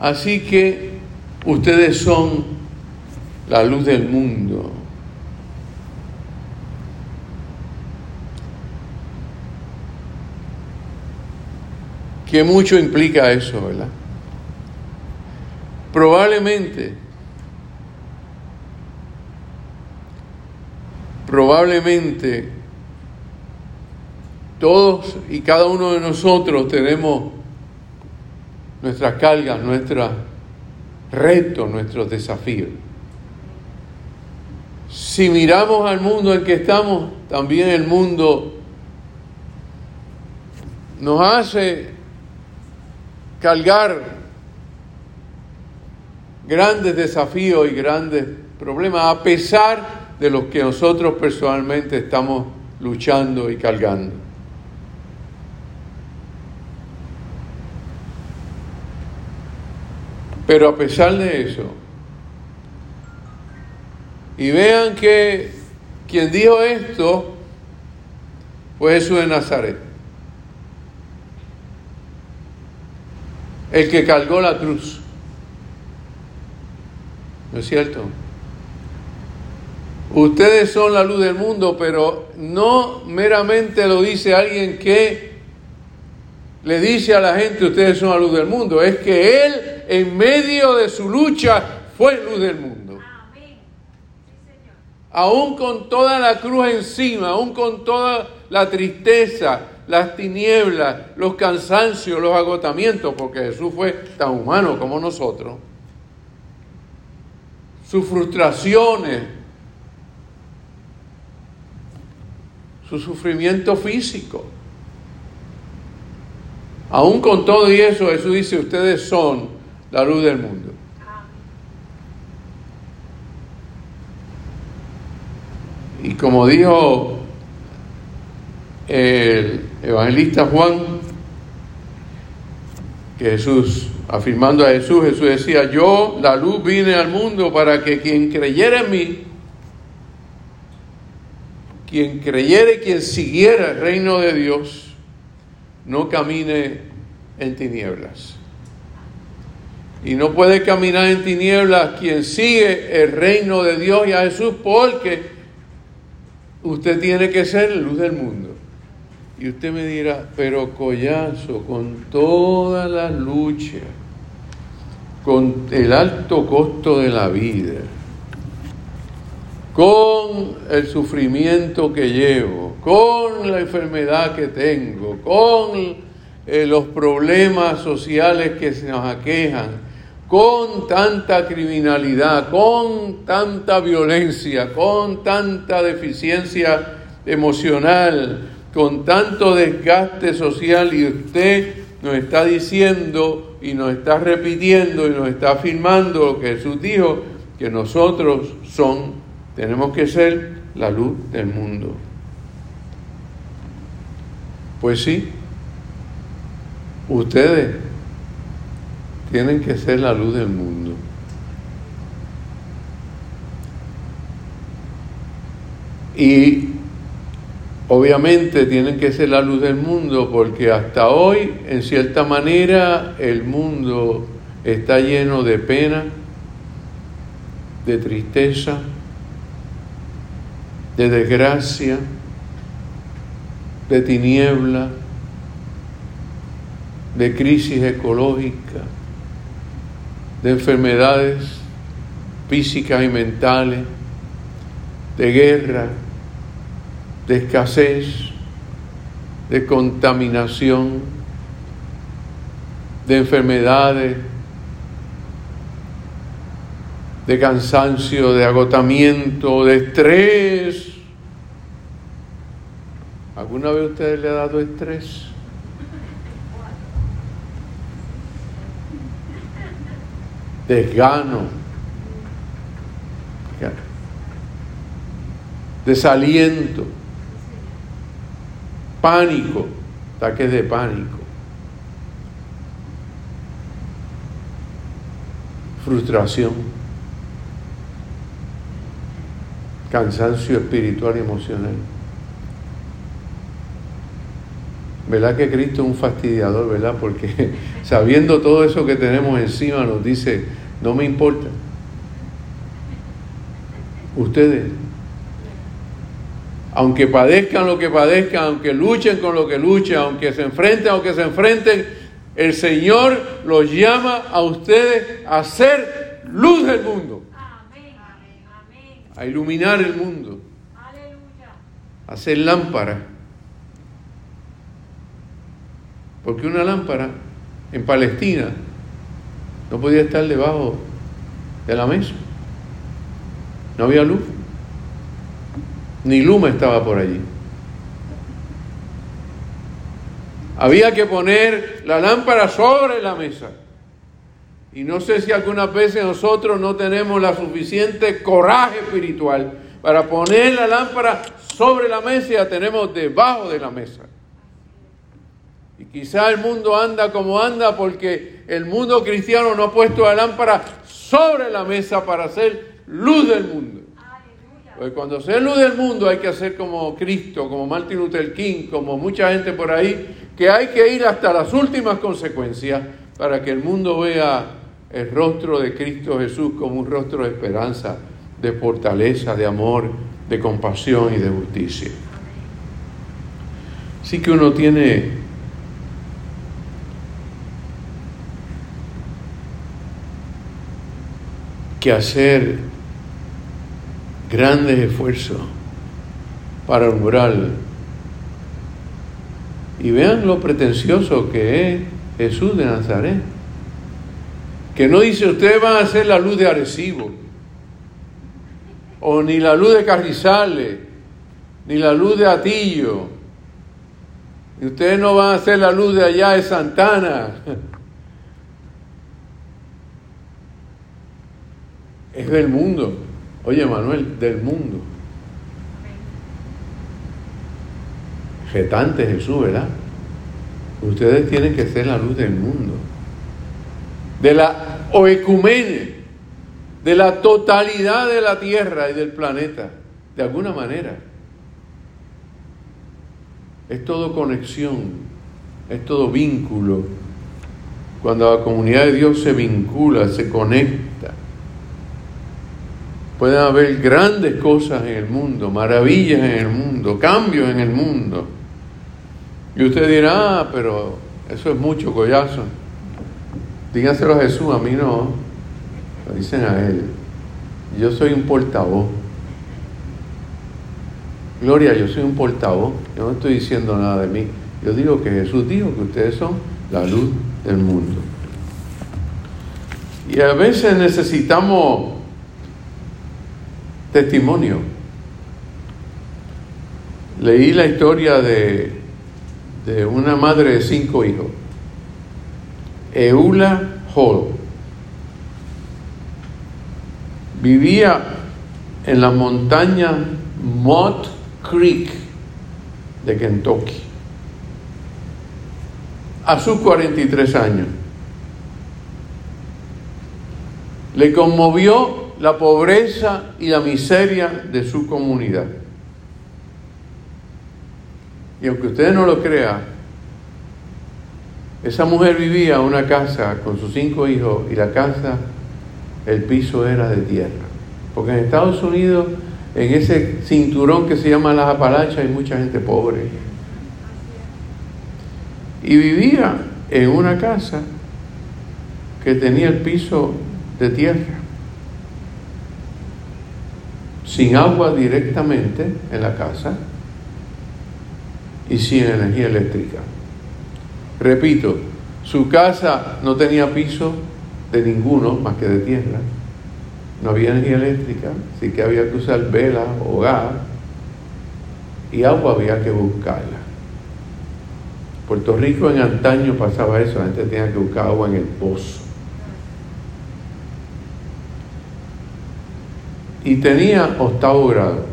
Así que ustedes son la luz del mundo. Que mucho implica eso, ¿verdad? Probablemente, probablemente todos y cada uno de nosotros tenemos nuestras cargas, nuestros retos, nuestros desafíos. Si miramos al mundo en que estamos, también el mundo nos hace cargar grandes desafíos y grandes problemas, a pesar de los que nosotros personalmente estamos luchando y cargando. Pero a pesar de eso, y vean que quien dijo esto fue Jesús de Nazaret, el que cargó la cruz. ¿No es cierto? Ustedes son la luz del mundo, pero no meramente lo dice alguien que le dice a la gente, ustedes son la luz del mundo. Es que Él, en medio de su lucha, fue luz del mundo. Aún con toda la cruz encima, aún con toda la tristeza, las tinieblas, los cansancios, los agotamientos, porque Jesús fue tan humano como nosotros sus frustraciones, su sufrimiento físico. Aún con todo y eso, Jesús dice, ustedes son la luz del mundo. Y como dijo el evangelista Juan, que Jesús afirmando a Jesús, Jesús decía, yo la luz vine al mundo para que quien creyera en mí, quien creyere, quien siguiera el reino de Dios, no camine en tinieblas. Y no puede caminar en tinieblas quien sigue el reino de Dios y a Jesús porque usted tiene que ser luz del mundo. Y usted me dirá, pero collazo, con toda la lucha, con el alto costo de la vida, con el sufrimiento que llevo, con la enfermedad que tengo, con eh, los problemas sociales que se nos aquejan, con tanta criminalidad, con tanta violencia, con tanta deficiencia emocional, con tanto desgaste social y usted nos está diciendo y nos está repitiendo y nos está afirmando lo que Jesús dijo, que nosotros son, tenemos que ser la luz del mundo. Pues sí, ustedes tienen que ser la luz del mundo. Y Obviamente tienen que ser la luz del mundo porque hasta hoy, en cierta manera, el mundo está lleno de pena, de tristeza, de desgracia, de tiniebla, de crisis ecológica, de enfermedades físicas y mentales, de guerra, de escasez, de contaminación, de enfermedades, de cansancio, de agotamiento, de estrés. ¿Alguna vez usted le ha dado estrés? Desgano. Desaliento pánico, ataques de pánico, frustración, cansancio espiritual y emocional. ¿Verdad que Cristo es un fastidiador, verdad? Porque sabiendo todo eso que tenemos encima nos dice, no me importa. Ustedes, aunque padezcan lo que padezcan, aunque luchen con lo que luchen, aunque se enfrenten o que se enfrenten, el Señor los llama a ustedes a ser luz del mundo. A iluminar el mundo. A ser lámpara. Porque una lámpara en Palestina no podía estar debajo de la mesa. No había luz. Ni Luma estaba por allí. Había que poner la lámpara sobre la mesa. Y no sé si algunas veces nosotros no tenemos la suficiente coraje espiritual para poner la lámpara sobre la mesa y la tenemos debajo de la mesa. Quizá el mundo anda como anda porque el mundo cristiano no ha puesto la lámpara sobre la mesa para hacer luz del mundo. Pues cuando sea luz del mundo hay que hacer como Cristo, como Martin Luther King, como mucha gente por ahí, que hay que ir hasta las últimas consecuencias para que el mundo vea el rostro de Cristo Jesús como un rostro de esperanza, de fortaleza, de amor, de compasión y de justicia. Así que uno tiene que hacer grandes esfuerzos para alumbrar. Y vean lo pretencioso que es Jesús de Nazaret. Que no dice ustedes van a hacer la luz de Arecibo, o ni la luz de Carrizales, ni la luz de Atillo, y ustedes no van a hacer la luz de allá de Santana. Es del mundo. Oye, Manuel, del mundo. Retante Jesús, ¿verdad? Ustedes tienen que ser la luz del mundo. De la oecumene, de la totalidad de la tierra y del planeta, de alguna manera. Es todo conexión, es todo vínculo. Cuando la comunidad de Dios se vincula, se conecta, Pueden haber grandes cosas en el mundo, maravillas en el mundo, cambios en el mundo. Y usted dirá, ah, pero eso es mucho collazo. Díganselo a Jesús, a mí no. Lo dicen a él. Yo soy un portavoz. Gloria, yo soy un portavoz. Yo no estoy diciendo nada de mí. Yo digo que Jesús dijo que ustedes son la luz del mundo. Y a veces necesitamos testimonio. Leí la historia de, de una madre de cinco hijos, Eula Hall. Vivía en la montaña Mott Creek de Kentucky a sus 43 años. Le conmovió la pobreza y la miseria de su comunidad. Y aunque ustedes no lo crean, esa mujer vivía en una casa con sus cinco hijos y la casa, el piso era de tierra. Porque en Estados Unidos, en ese cinturón que se llama las Apalaches, hay mucha gente pobre. Y vivía en una casa que tenía el piso de tierra sin agua directamente en la casa y sin energía eléctrica. Repito, su casa no tenía piso de ninguno más que de tierra. No había energía eléctrica, así que había que usar vela o gas y agua había que buscarla. Puerto Rico en antaño pasaba eso, la gente tenía que buscar agua en el pozo. Y tenía octavo grado.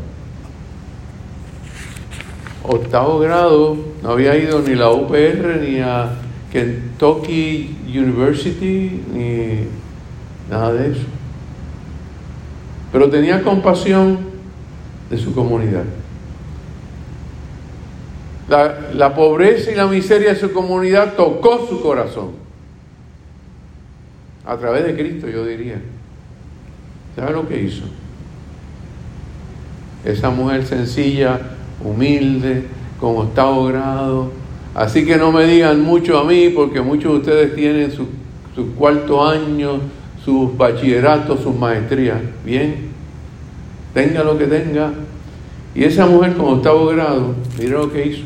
Octavo grado, no había ido ni a la UPR ni a Kentucky University ni nada de eso. Pero tenía compasión de su comunidad. La, la pobreza y la miseria de su comunidad tocó su corazón. A través de Cristo, yo diría. ¿Sabe lo que hizo? Esa mujer sencilla, humilde, con octavo grado. Así que no me digan mucho a mí, porque muchos de ustedes tienen su, su cuarto año, sus bachilleratos, sus maestrías. Bien, tenga lo que tenga. Y esa mujer con octavo grado, mira lo que hizo.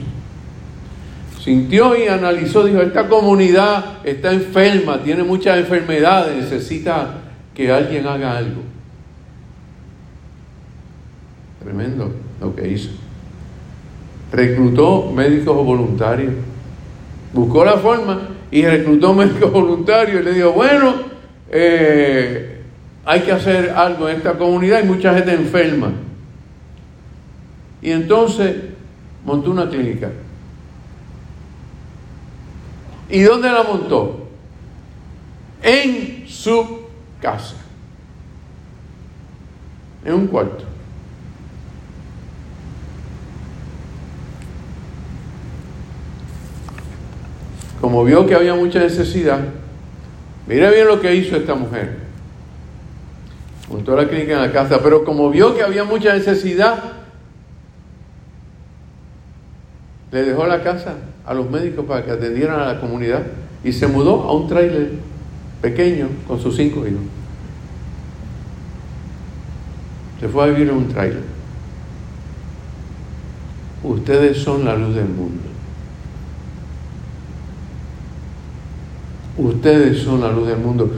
Sintió y analizó, dijo, esta comunidad está enferma, tiene muchas enfermedades, necesita que alguien haga algo. Tremendo lo que hizo. Reclutó médicos voluntarios. Buscó la forma y reclutó médicos voluntarios y le dijo, bueno, eh, hay que hacer algo en esta comunidad, hay mucha gente enferma. Y entonces montó una clínica. ¿Y dónde la montó? En su casa. En un cuarto. Como vio que había mucha necesidad, mire bien lo que hizo esta mujer. Montó la clínica en la casa, pero como vio que había mucha necesidad, le dejó la casa a los médicos para que atendieran a la comunidad y se mudó a un trailer pequeño con sus cinco hijos. Se fue a vivir en un trailer. Ustedes son la luz del mundo. Ustedes son la luz del mundo.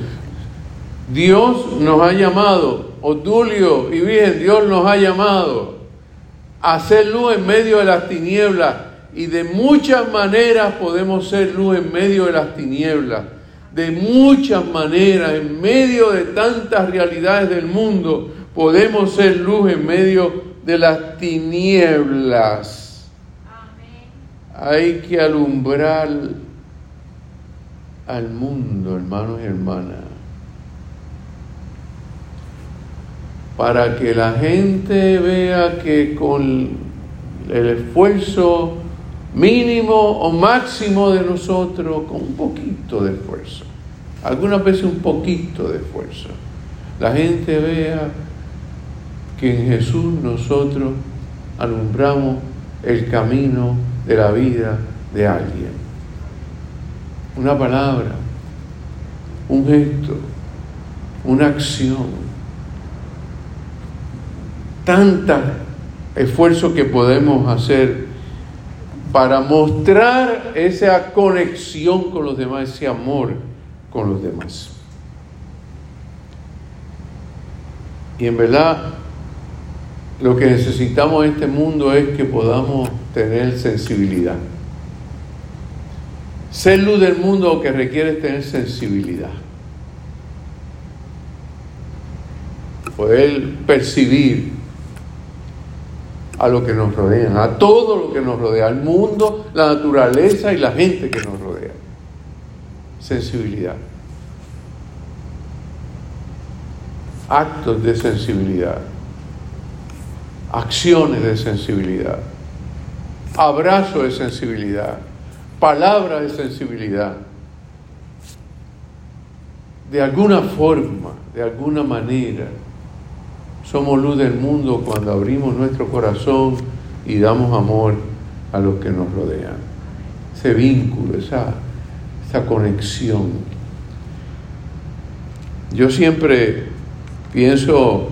Dios nos ha llamado, Odulio y bien, Dios nos ha llamado a hacer luz en medio de las tinieblas y de muchas maneras podemos ser luz en medio de las tinieblas. De muchas maneras, en medio de tantas realidades del mundo, podemos ser luz en medio de las tinieblas. Hay que alumbrar al mundo, hermanos y hermanas. para que la gente vea que con el esfuerzo mínimo o máximo de nosotros, con un poquito de esfuerzo, algunas veces un poquito de esfuerzo, la gente vea que en Jesús nosotros alumbramos el camino de la vida de alguien. Una palabra, un gesto, una acción tanta esfuerzo que podemos hacer para mostrar esa conexión con los demás, ese amor con los demás. Y en verdad, lo que necesitamos en este mundo es que podamos tener sensibilidad. Ser luz del mundo lo que requiere es tener sensibilidad. Poder percibir a lo que nos rodea, a todo lo que nos rodea, al mundo, la naturaleza y la gente que nos rodea. Sensibilidad. Actos de sensibilidad. Acciones de sensibilidad. Abrazo de sensibilidad. Palabras de sensibilidad. De alguna forma, de alguna manera, somos luz del mundo cuando abrimos nuestro corazón y damos amor a los que nos rodean. Ese vínculo, esa, esa conexión. Yo siempre pienso,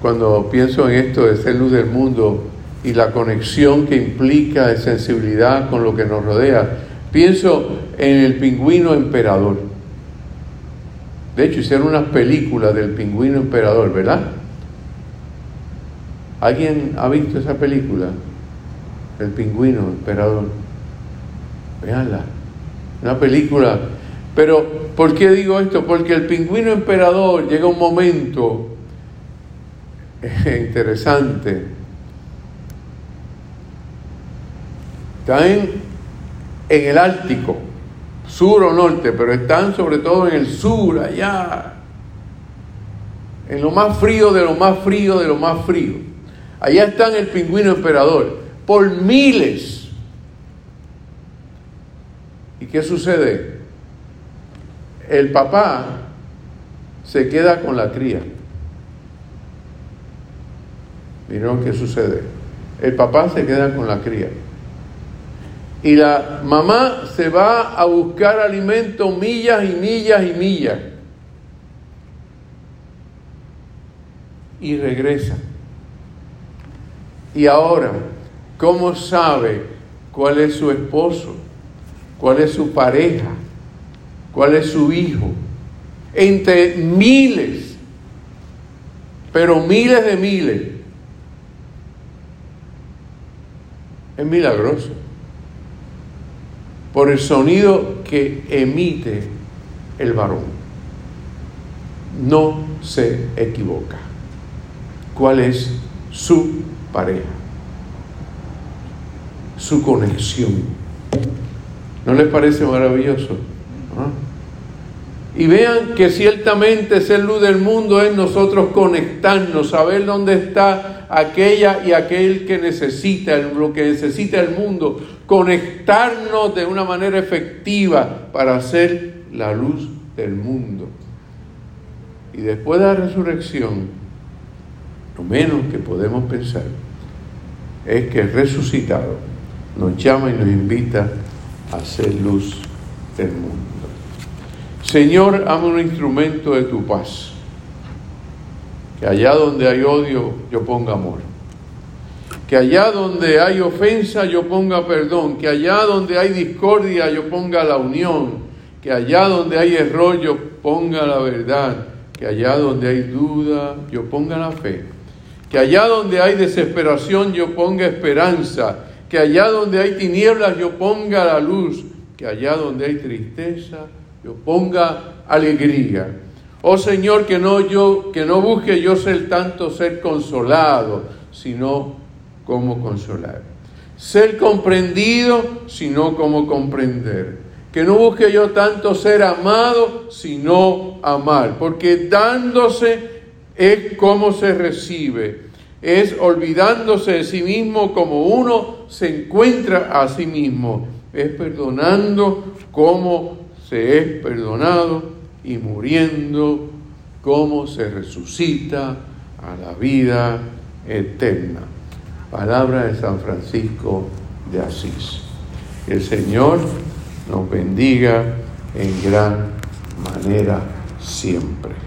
cuando pienso en esto de ser luz del mundo y la conexión que implica de sensibilidad con lo que nos rodea, pienso en el pingüino emperador. De hecho, hicieron unas películas del pingüino emperador, ¿verdad? ¿Alguien ha visto esa película? El pingüino emperador. Veanla. Una película. Pero, ¿por qué digo esto? Porque el pingüino emperador llega un momento interesante. Está en, el Ártico sur o norte, pero están sobre todo en el sur, allá, en lo más frío de lo más frío de lo más frío. Allá están el pingüino emperador. por miles. ¿Y qué sucede? El papá se queda con la cría. ¿Vieron qué sucede? El papá se queda con la cría. Y la mamá se va a buscar alimento millas y millas y millas. Y regresa. Y ahora, ¿cómo sabe cuál es su esposo? ¿Cuál es su pareja? ¿Cuál es su hijo? Entre miles, pero miles de miles. Es milagroso. Por el sonido que emite el varón. No se equivoca. ¿Cuál es su pareja? Su conexión. ¿No les parece maravilloso? ¿Ah? Y vean que ciertamente ser luz del mundo es nosotros conectarnos, saber dónde está aquella y aquel que necesita, lo que necesita el mundo, conectarnos de una manera efectiva para ser la luz del mundo. Y después de la resurrección, lo menos que podemos pensar es que el resucitado nos llama y nos invita a ser luz del mundo. Señor, amo un instrumento de tu paz. Que allá donde hay odio, yo ponga amor. Que allá donde hay ofensa, yo ponga perdón. Que allá donde hay discordia, yo ponga la unión. Que allá donde hay error, yo ponga la verdad. Que allá donde hay duda, yo ponga la fe. Que allá donde hay desesperación, yo ponga esperanza que allá donde hay tinieblas yo ponga la luz, que allá donde hay tristeza ponga alegría. Oh Señor, que no yo que no busque yo ser tanto ser consolado, sino como consolar. Ser comprendido, sino como comprender. Que no busque yo tanto ser amado, sino amar, porque dándose es como se recibe es olvidándose de sí mismo como uno se encuentra a sí mismo, es perdonando como se es perdonado y muriendo como se resucita a la vida eterna. Palabra de San Francisco de Asís. el Señor nos bendiga en gran manera siempre.